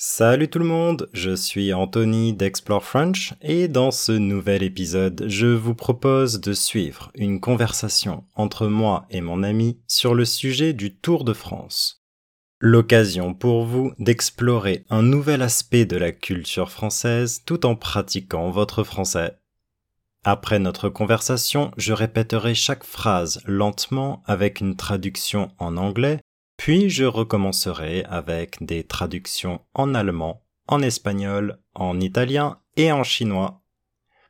Salut tout le monde, je suis Anthony d'Explore French et dans ce nouvel épisode, je vous propose de suivre une conversation entre moi et mon ami sur le sujet du Tour de France. L'occasion pour vous d'explorer un nouvel aspect de la culture française tout en pratiquant votre français. Après notre conversation, je répéterai chaque phrase lentement avec une traduction en anglais puis je recommencerai avec des traductions en allemand, en espagnol, en italien et en chinois.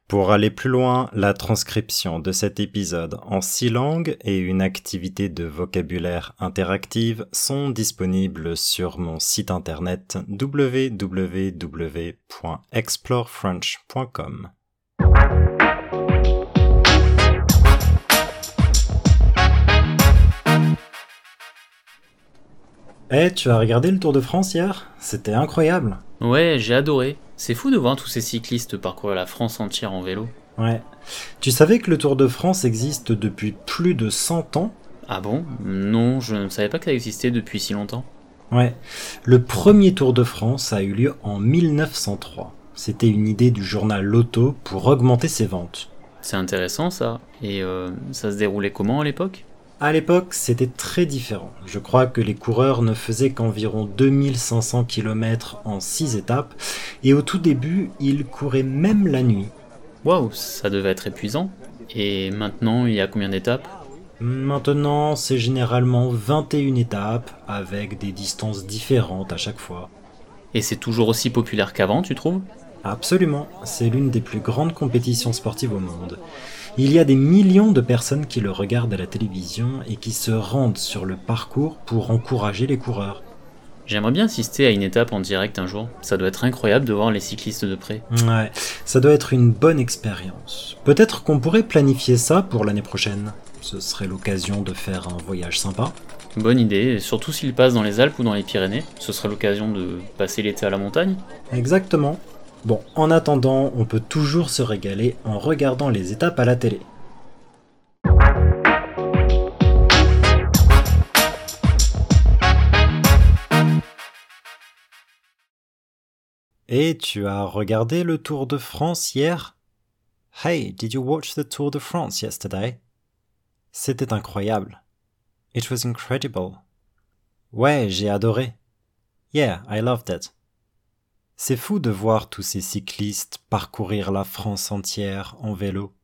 Pour aller plus loin, la transcription de cet épisode en six langues et une activité de vocabulaire interactive sont disponibles sur mon site internet www.explorefrench.com. Eh, tu as regardé le Tour de France hier? C'était incroyable. Ouais, j'ai adoré. C'est fou de voir tous ces cyclistes parcourir la France entière en vélo. Ouais. Tu savais que le Tour de France existe depuis plus de 100 ans? Ah bon? Non, je ne savais pas que ça existait depuis si longtemps. Ouais. Le premier Tour de France a eu lieu en 1903. C'était une idée du journal Lotto pour augmenter ses ventes. C'est intéressant ça. Et euh, ça se déroulait comment à l'époque? À l'époque, c'était très différent. Je crois que les coureurs ne faisaient qu'environ 2500 km en 6 étapes, et au tout début, ils couraient même la nuit. Waouh, ça devait être épuisant. Et maintenant, il y a combien d'étapes? Maintenant, c'est généralement 21 étapes, avec des distances différentes à chaque fois. Et c'est toujours aussi populaire qu'avant, tu trouves? Absolument, c'est l'une des plus grandes compétitions sportives au monde. Il y a des millions de personnes qui le regardent à la télévision et qui se rendent sur le parcours pour encourager les coureurs. J'aimerais bien assister à une étape en direct un jour. Ça doit être incroyable de voir les cyclistes de près. Ouais, ça doit être une bonne expérience. Peut-être qu'on pourrait planifier ça pour l'année prochaine. Ce serait l'occasion de faire un voyage sympa. Bonne idée, surtout s'il passe dans les Alpes ou dans les Pyrénées. Ce serait l'occasion de passer l'été à la montagne. Exactement. Bon, en attendant, on peut toujours se régaler en regardant les étapes à la télé. Et tu as regardé le Tour de France hier? Hey, did you watch the Tour de France yesterday? C'était incroyable. It was incredible. Ouais, j'ai adoré. Yeah, I loved it. C'est fou de voir tous ces cyclistes parcourir la France entière en vélo.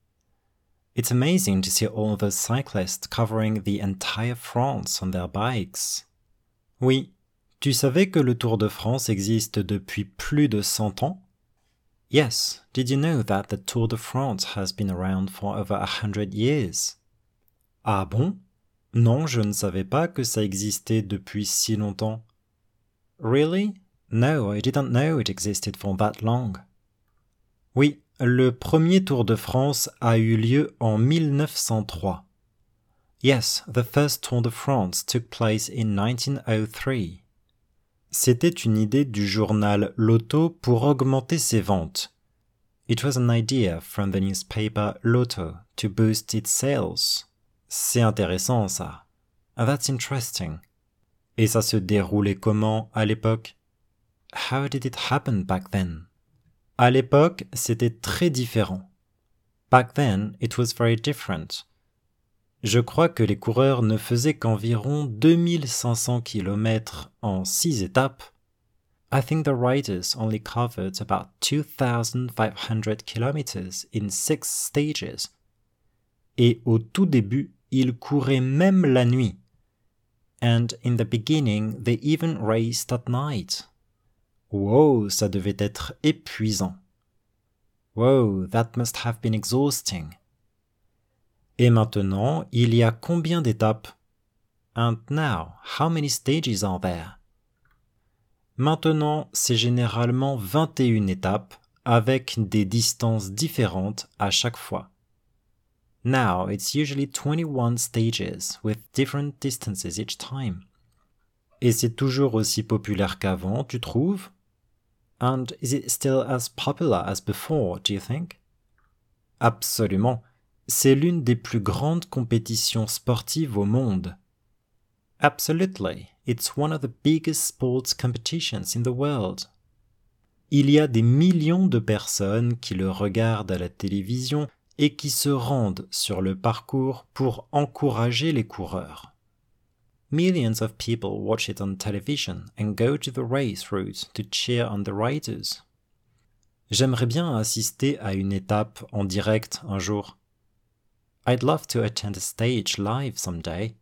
It's amazing to see all those cyclists covering the entire France on their bikes. Oui, tu savais que le Tour de France existe depuis plus de 100 ans? Yes, did you know that the Tour de France has been around for over a hundred years? Ah bon? Non, je ne savais pas que ça existait depuis si longtemps. Really? No, I didn't know it existed for that long. Oui, le premier Tour de France a eu lieu en 1903. Yes, the first Tour de France took place in 1903. C'était une idée du journal Lotto pour augmenter ses ventes. It was an idea from the newspaper Lotto to boost its sales. C'est intéressant ça. That's interesting. Et ça se déroulait comment à l'époque? How did it happen back then? À l'époque, c'était très différent. Back then, it was very different. Je crois que les coureurs ne faisaient qu'environ 2500 km en 6 étapes. I think the riders only covered about 2500 km in 6 stages. Et au tout début, ils couraient même la nuit. And in the beginning, they even raced at night. Wow, ça devait être épuisant. Wow, that must have been exhausting. Et maintenant, il y a combien d'étapes? And now, how many stages are there? Maintenant, c'est généralement 21 étapes avec des distances différentes à chaque fois. Now, it's usually 21 stages with different distances each time. Et c'est toujours aussi populaire qu'avant, tu trouves? And is it still as popular as before, do you think? Absolument. C'est l'une des plus grandes compétitions sportives au monde. Absolutely. It's one of the biggest sports competitions in the world. Il y a des millions de personnes qui le regardent à la télévision et qui se rendent sur le parcours pour encourager les coureurs. Millions of people watch it on television and go to the race route to cheer on the riders. J'aimerais bien assister à une étape en direct un jour. I'd love to attend a stage live someday.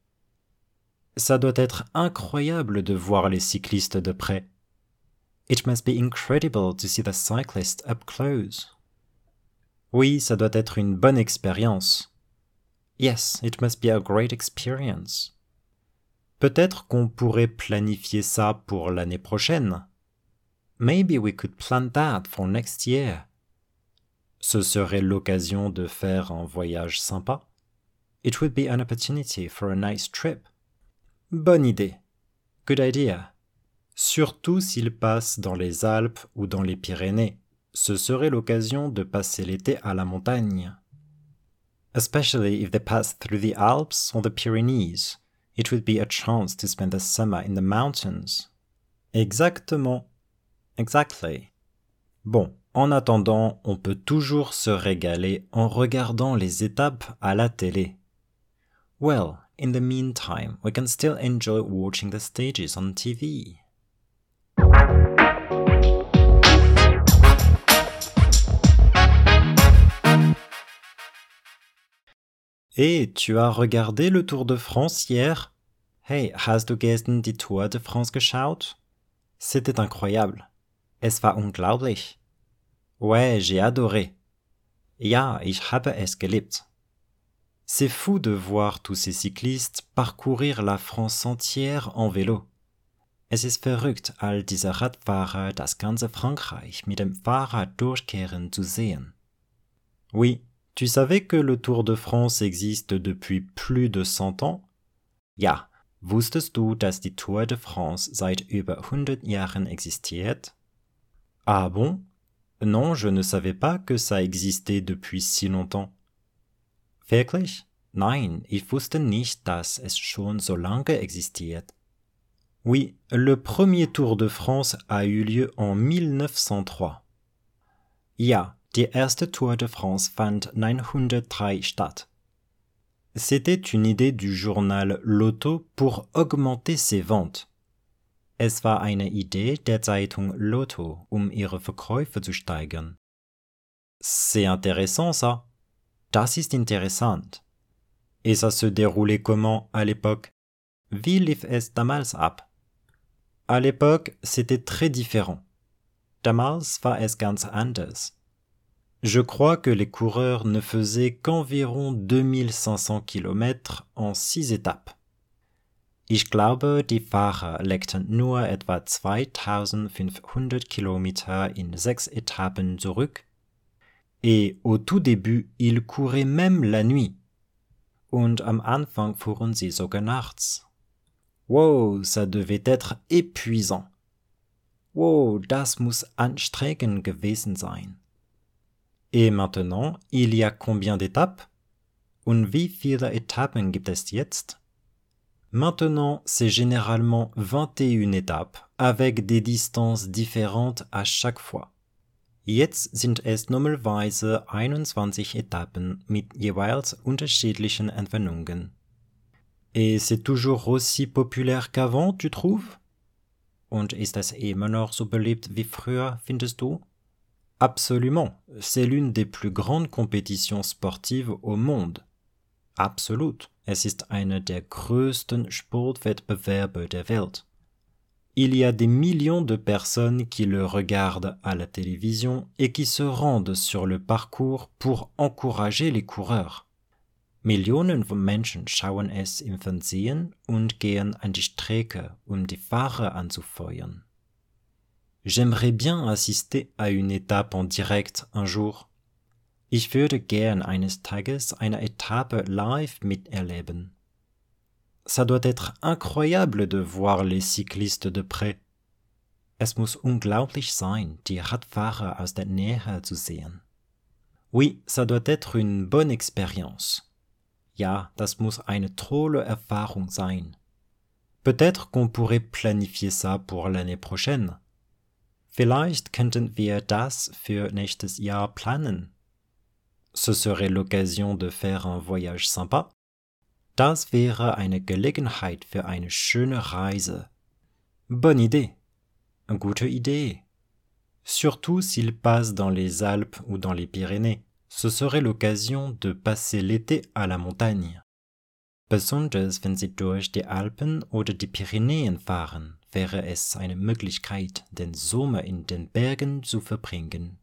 Ça doit être incroyable de voir les cyclistes de près. It must be incredible to see the cyclist up close. Oui, ça doit être une bonne expérience. Yes, it must be a great experience. Peut-être qu'on pourrait planifier ça pour l'année prochaine. Maybe we could plan that for next year. Ce serait l'occasion de faire un voyage sympa. It would be an opportunity for a nice trip. Bonne idée. Good idea. Surtout s'il passe dans les Alpes ou dans les Pyrénées. Ce serait l'occasion de passer l'été à la montagne. Especially if they pass through the Alps or the Pyrenees. It would be a chance to spend the summer in the mountains. Exactement. Exactly. Bon, en attendant, on peut toujours se régaler en regardant les étapes à la télé. Well, in the meantime, we can still enjoy watching the stages on TV. Et tu as regardé le Tour de France hier? Hey, hast du gestern die Tour de France geschaut? C'était incroyable. Es war unglaublich. Ouais, j'ai adoré. Ja, ich habe es geliebt. C'est fou de voir tous ces cyclistes parcourir la France entière en vélo. Es ist verrückt, all diese Radfahrer das ganze Frankreich mit dem Fahrrad durchkehren zu sehen. Oui, tu savais que le Tour de France existe depuis plus de 100 ans? Ja, wusstest du, dass die Tour de France seit über 100 Jahren existiert? Ah bon? Non, je ne savais pas que ça existait depuis si longtemps. Wirklich? Nein, ich wusste nicht, dass es schon so lange existiert. Oui, le premier Tour de France a eu lieu en 1903. Ja, Die erste Tour de France fand 903 statt. C'était une idée du journal Lotto pour augmenter ses ventes. Es war eine Idee der Zeitung Lotto, um ihre Verkäufe zu steigern. C'est intéressant ça. Das ist interessant. Et ça se déroulait comment à l'époque? Wie lief es damals ab? À l'époque, c'était très différent. Damals war es ganz anders. Je crois que les coureurs ne faisaient qu'environ 2500 km en six étapes. Ich glaube, die Fahrer legten nur etwa 2500 km in sechs Etappen zurück. Et au tout début, ils couraient même la nuit. Und am Anfang fuhren sie sogar nachts. Wow, ça devait être épuisant. Wow, das muss anstrengend gewesen sein. Et maintenant, il y a combien d'étapes? Und wie viele Etappen gibt es jetzt? Maintenant, c'est généralement 21 étapes avec des distances différentes à chaque fois. Jetzt sind es normalerweise 21 Etappen mit jeweils unterschiedlichen Entfernungen. Et c'est toujours aussi populaire qu'avant, tu trouves? Und ist es immer noch so beliebt wie früher, findest du? Absolument, c'est l'une des plus grandes compétitions sportives au monde. Absolut, es ist eine der größten Sportwettbewerbe der Welt. Il y a des millions de personnes qui le regardent à la télévision et qui se rendent sur le parcours pour encourager les coureurs. Millionen von Menschen schauen es im Fernsehen und gehen an die Strecke, um die Fahrer anzufeuern. J'aimerais bien assister à une étape en direct un jour. Ich würde gern eines Tages eine Etappe live miterleben. Ça doit être incroyable de voir les cyclistes de près. Es muss unglaublich sein, die Radfahrer aus der Nähe zu sehen. Oui, ça doit être une bonne expérience. Ja, das muss eine tolle Erfahrung sein. Peut-être qu'on pourrait planifier ça pour l'année prochaine. Vielleicht könnten wir das für nächstes Jahr planen. Ce serait l'occasion de faire un voyage sympa. Das wäre eine Gelegenheit für eine schöne Reise. Bonne idée. Gute Idee. Surtout s'il passe dans les Alpes ou dans les Pyrénées, ce serait l'occasion de passer l'été à la montagne. Besonders wenn Sie durch die Alpen oder die Pyrenäen fahren, wäre es eine Möglichkeit, den Sommer in den Bergen zu verbringen.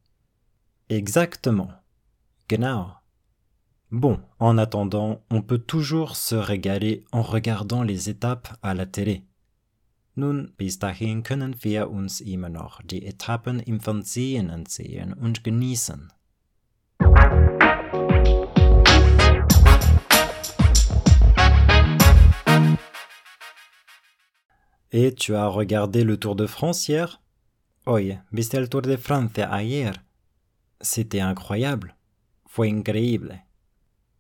Exactement. Genau. Bon, en attendant, on peut toujours se régaler en regardant les étapes à la télé. Nun, bis dahin können wir uns immer noch die Etappen im Fernsehen ansehen und genießen. Et tu as regardé le Tour de France hier? Oye, ¿viste el Tour de Francia ayer? C'était incroyable. Fue increíble.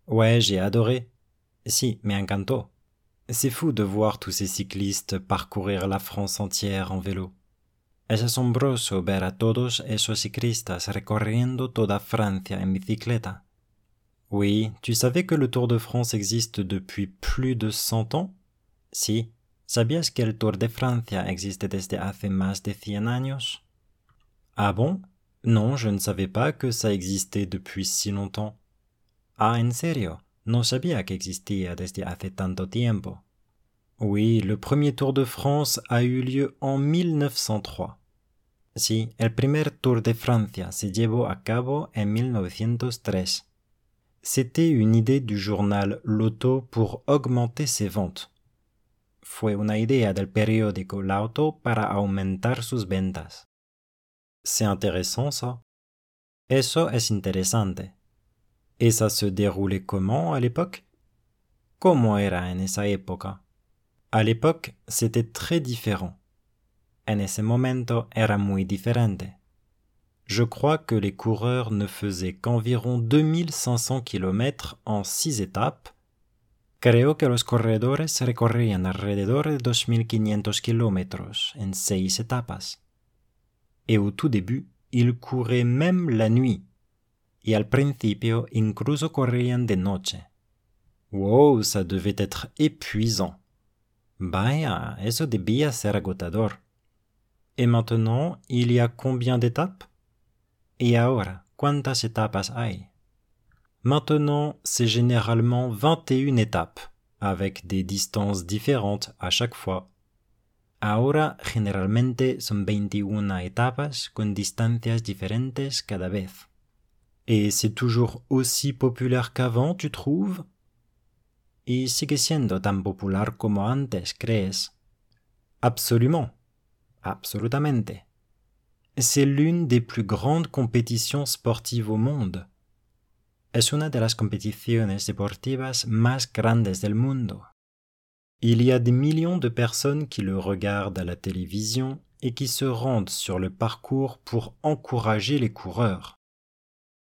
Ouais, j'ai adoré. Si, me encantó. C'est fou de voir tous ces cyclistes parcourir la France entière en vélo. Es asombroso ver a todos esos ciclistas recorriendo toda Francia en bicicleta. Oui, tu savais que le Tour de France existe depuis plus de 100 ans? Si, ¿Sabías que el Tour de Francia existe desde hace más de 100 años? Ah bon? Non, je ne savais pas que ça existait depuis si longtemps. Ah, en serio? No sabía que existía desde hace tanto tiempo. Oui, le premier Tour de France a eu lieu en 1903. Sí, el primer Tour de Francia se llevó a cabo en 1903. C'était une idée du journal L'Auto pour augmenter ses ventes fue una idea del periódico L'Auto para aumentar sus ventas. C'est intéressant ça. Eso es interesante. Et ça se déroulait comment à l'époque? ¿Cómo era en esa época? À l'époque, c'était très différent. En ese momento era muy diferente. Je crois que les coureurs ne faisaient qu'environ 2500 km en 6 étapes Creo que los corredores recorrían alrededor de 2.500 kilómetros en seis etapas. Et au tout début, ils couraient même la nuit. Y al principio incluso corrían de noche. Wow, ça devait être épuisant. Vaya, eso debía ser agotador. Et maintenant, il y a combien d'étapes? Y ahora, ¿cuántas etapas hay? Maintenant, c'est généralement 21 étapes, avec des distances différentes à chaque fois. Ahora generalmente son 21 etapas con distancias diferentes cada vez. Et c'est toujours aussi populaire qu'avant, tu trouves? Y sigue siendo tan popular como antes, ¿crees? Absolument. Absolutamente. C'est l'une des plus grandes compétitions sportives au monde. Es una de las competiciones deportivas más grandes del mundo. Il y a des millions de personnes qui le regardent à la télévision et qui se rendent sur le parcours pour encourager les coureurs.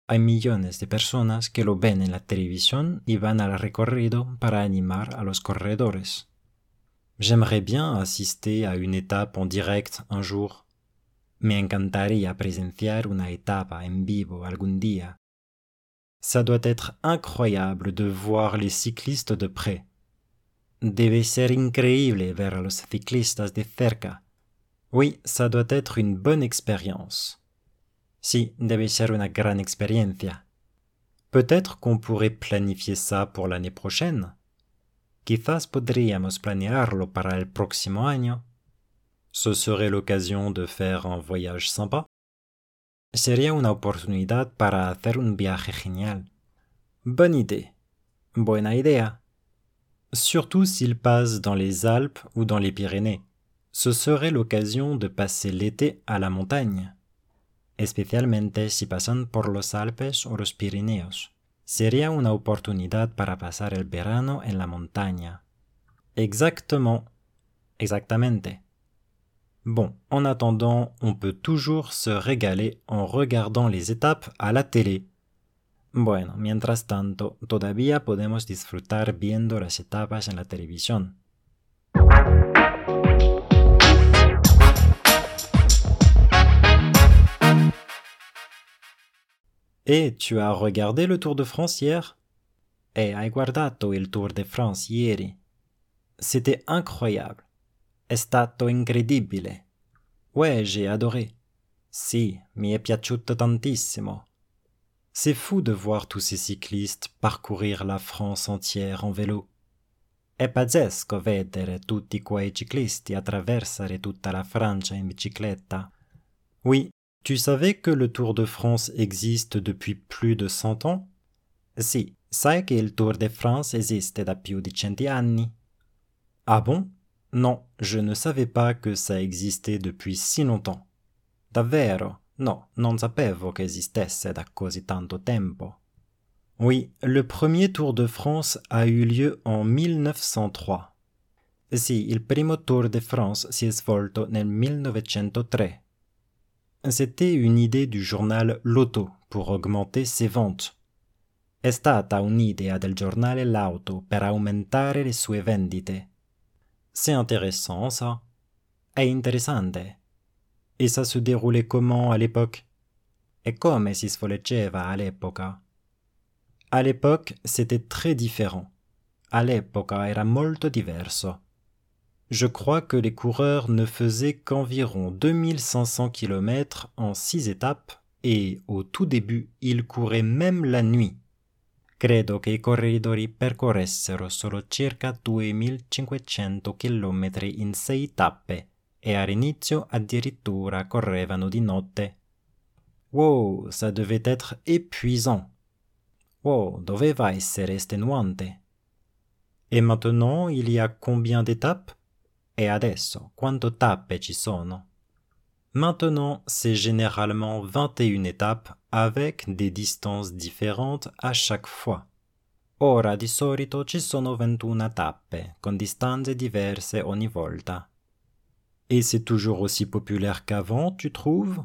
Hay millones de personas que lo ven en la televisión y van al recorrido para animar a los corredores. J'aimerais bien assister à une étape en direct un jour. Me encantaría presenciar una etapa en vivo algún día. Ça doit être incroyable de voir les cyclistes de près. Debe ser increíble ver los ciclistas de cerca. Oui, ça doit être une bonne expérience. Si, debe ser una gran experiencia. Peut-être qu'on pourrait planifier ça pour l'année prochaine. Quizás podríamos planearlo para el próximo año. Ce serait l'occasion de faire un voyage sympa. Sería una oportunidad para hacer un viaje genial. Bonne idée. Buena idea. Surtout s'il passe dans les Alpes ou dans les Pyrénées. Ce serait l'occasion de passer l'été à la montagne. Especialmente si pasan por los Alpes o los Pirineos. Sería una oportunidad para pasar el verano en la montaña. Exactement. Exactamente. Bon, en attendant, on peut toujours se régaler en regardant les étapes à la télé. Bueno, mientras tanto, todavía podemos disfrutar viendo las etapas en la televisión. Et tu as regardé le Tour de France hier? E hai guardato il Tour de France ieri. C'était incroyable. È stato incredibile. Ouais, j'ai adoré. Sì, mi è piaciuto tantissimo. C'est fou de voir tous ces cyclistes parcourir la France entière en vélo. È pazzesco vedere tutti quei ciclisti attraversare tutta la Francia in bicicletta. Oui, tu savais que le Tour de France existe depuis plus de 100 ans? Sì, sai che il Tour de France esiste da più di cento anni? Ah bon? Non, je ne savais pas que ça existait depuis si longtemps. Davvero? No, non sapevo che esistesse da così tanto tempo. Oui, le premier Tour de France a eu lieu en 1903. Sì, il primo Tour de France si è svolto nel 1903. C'était une idée du journal L'Auto pour augmenter ses ventes. È stata un'idea del giornale L'Auto per aumentare le sue vendite. C'est intéressant ça. È interessante. Et ça se déroulait comment à l'époque? E come si svolgeva all'epoca? À l'époque, c'était très différent. All'epoca era molto diverso. Je crois que les coureurs ne faisaient qu'environ 2500 km en 6 étapes et au tout début, ils couraient même la nuit. Credo che i corridori percorressero solo circa 2500 km in 6 tappe e all'inizio addirittura correvano di notte. Wow, ça devait être épuisant. Wow, doveva essere estenuante. Et maintenant, il y a combien d'étapes E adesso, quanto tappe ci sono? Maintenant, c'est généralement 21 étapes avec des distances différentes à chaque fois. Ora di solito ci sono 21 tappe, con distanze diverse ogni volta. Et c'est toujours aussi populaire qu'avant, tu trouves?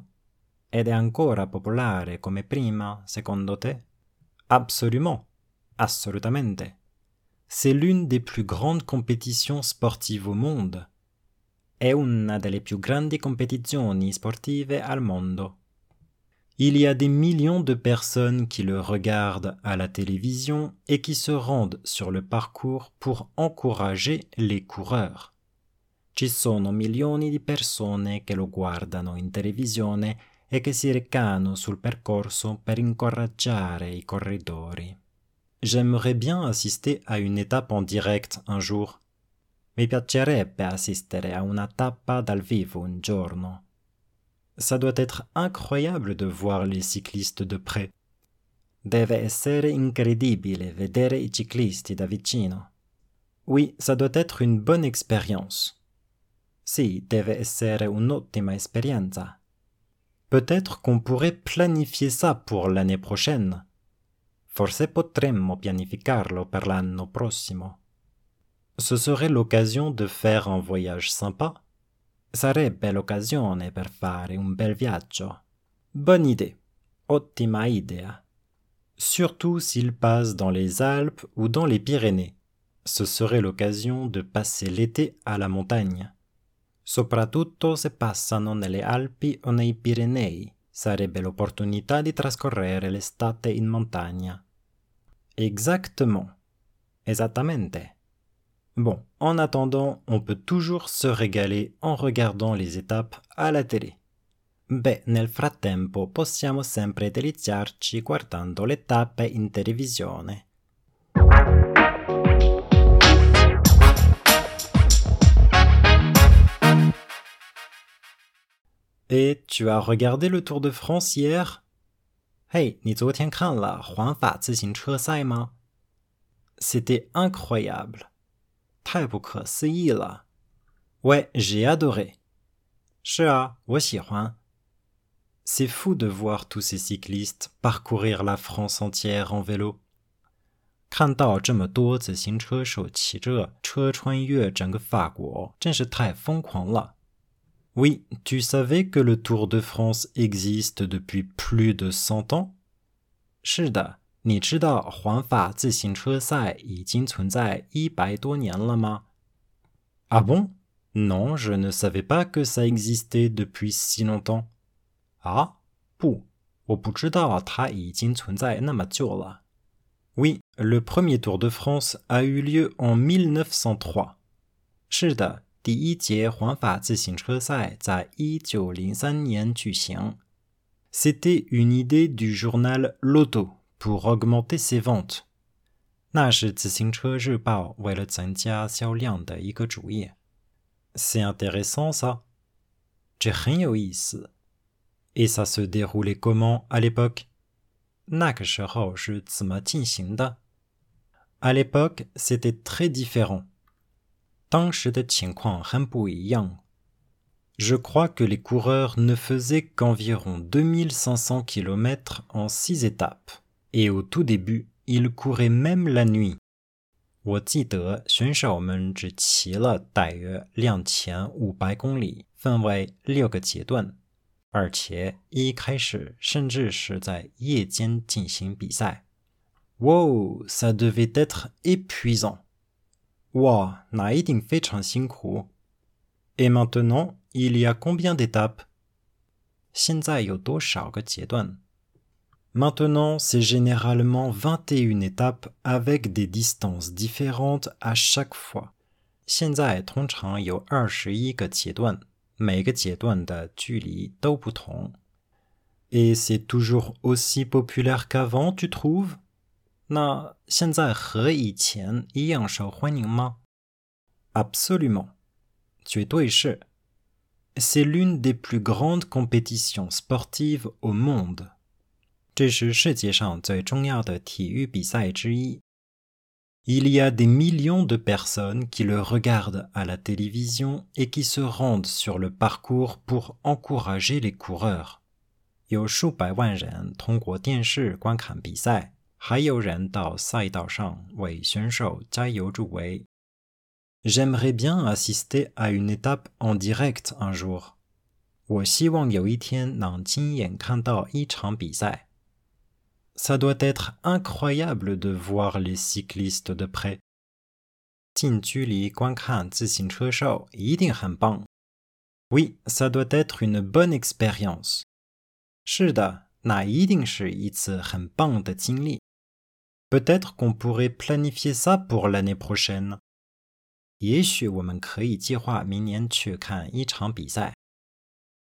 Ed è ancora popolare come prima, secondo te? Absolument. Assolutamente. C'est l'une des plus grandes compétitions sportives au monde. È una delle più grandi competizioni sportive al mondo. Il y a des millions de personnes qui le regardent à la télévision et qui se rendent sur le parcours pour encourager les coureurs. Ci sono milioni di persone che lo guardano in televisione e che si recano sul percorso per incoraggiare i corridori. J'aimerais bien assister à une étape en direct un jour. Mi piacerebbe assistere a una tappa dal vivo un giorno. Ça doit être incroyable de voir les cyclistes de près. Deve essere incredibile vedere i ciclisti da vicino. Oui, ça doit être une bonne expérience. Sì, deve essere un'ottima esperienza. Peut-être qu'on pourrait planifier ça pour l'année prochaine. Forse potremmo pianificarlo per l'anno prossimo. Ce serait l'occasion de faire un voyage sympa. Sarebbe l'occasione per fare un bel viaggio. Bonne idée. Ottima idea. Surtout s'il passe dans les Alpes ou dans les Pyrénées. Ce serait l'occasion de passer l'été à la montagne. Soprattutto se passano nelle Alpi o nei Pirenei. Sarebbe l'opportunità di trascorrere l'estate in montagna. Exactement. Esattamente. Bon, en attendant, on peut toujours se régaler en regardant les étapes à la télé. Beh, nel frattempo possiamo sempre deliziarci guardando le tappe in televisione. Et tu as regardé le Tour de France hier Hey, 你昨天看了环法自行车赛吗 C'était incroyable. 太不可思议了。 Ouais, j'ai adoré. 是啊，我喜欢。 C'est fou de voir tous ces cyclistes parcourir la France entière en vélo. 看到这么多自行车手骑着车穿越整个法国，真是太疯狂了。 Oui, tu savais que le Tour de France existe depuis plus de 100 ans 是的， 你知道环法自行车赛已经存在一百多年了吗 Ah bon Non, je ne savais pas que ça existait depuis si longtemps. 啊，不， 我不知道它已经存在那么久了。Oui, le premier Tour de France a eu lieu en 1903. 是的，第一届环法自行车赛在一九零三年举行。C'était une idée du journal L'Auto pour augmenter ses ventes. 那是自行车日报为了增加销量的一个主意。C'est intéressant ça. 这很有意思。Et ça se déroulait comment à l'époque? 那个时候是怎么进行的？À l'époque, c'était très différent. 当时的情况很不一样。Je crois que les coureurs ne faisaient qu'environ 2500 km en six étapes. Et au tout début, ils couraient même la nuit. 我记得选手们只骑了大约两千五百公里，分为六个阶段，而且一开始甚至是在夜间进行比赛。Wow, ça devait être épuisant. 哇，那一定非常辛苦。Et maintenant, il y a combien d'étapes? 现在有多少个阶段 ？Maintenant, c'est généralement 21 étapes avec des distances différentes à chaque fois. 现在通常有二十一个阶段，每个阶段的距离都不同。Et c'est toujours aussi populaire qu'avant, tu trouves? 那现在和以前一样受欢迎吗？Absolument，绝对是。C'est l'une des plus grandes compétitions sportives au monde. 这是世界上最重要的体育比赛之一。Il y a des millions de personnes qui le regardent à la télévision et qui se rendent sur le parcours pour encourager les coureurs. 有数百万人通过电视观看比赛，还有人到赛道上为选手加油助威。J'aimerais bien assister à une étape en direct un jour. 我希望有一天能亲眼看到一场比赛。Ça doit être incroyable de voir les cyclistes de près. Oui, ça doit être une bonne expérience. Peut-être qu'on pourrait planifier ça pour l'année prochaine.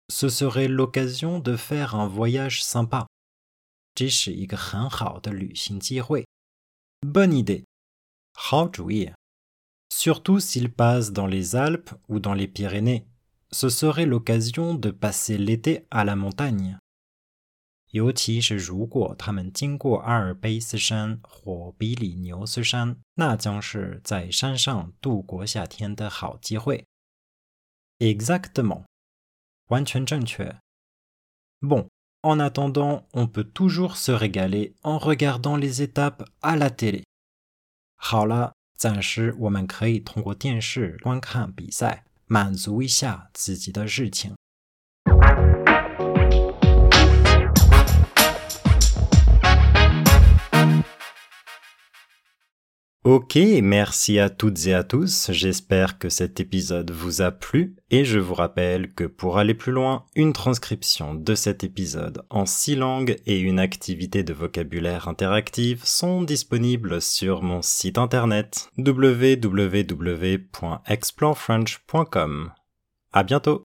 Ce serait l'occasion de faire un voyage sympa. 这是一个很好的旅行机会。Bonne idée. 好主意。Surtout s'il passe dans les Alpes ou dans les Pyrénées. Ce serait l'occasion de passer l'été à la montagne. 尤其是如果他们经过阿尔卑斯山或比里牛斯山，那将是在山上度过夏天的好机会。Exactement，完全正确。Bon, en attendant, on peut toujours se régaler en regardant les étapes à la télé. 好了，暂时我们可以通过电视观看比赛，满足一下自己的日情。 Ok, merci à toutes et à tous, j'espère que cet épisode vous a plu et je vous rappelle que pour aller plus loin, une transcription de cet épisode en six langues et une activité de vocabulaire interactive sont disponibles sur mon site internet www.explorefrench.com. À bientôt!